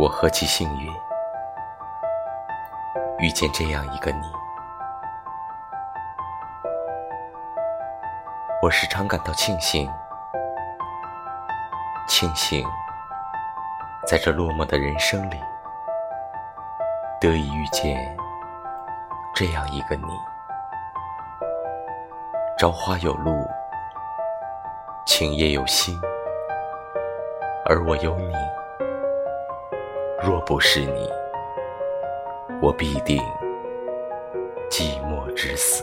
我何其幸运，遇见这样一个你。我时常感到庆幸，庆幸在这落寞的人生里，得以遇见这样一个你。朝花有路，晴夜有心，而我有你。若不是你，我必定寂寞至死。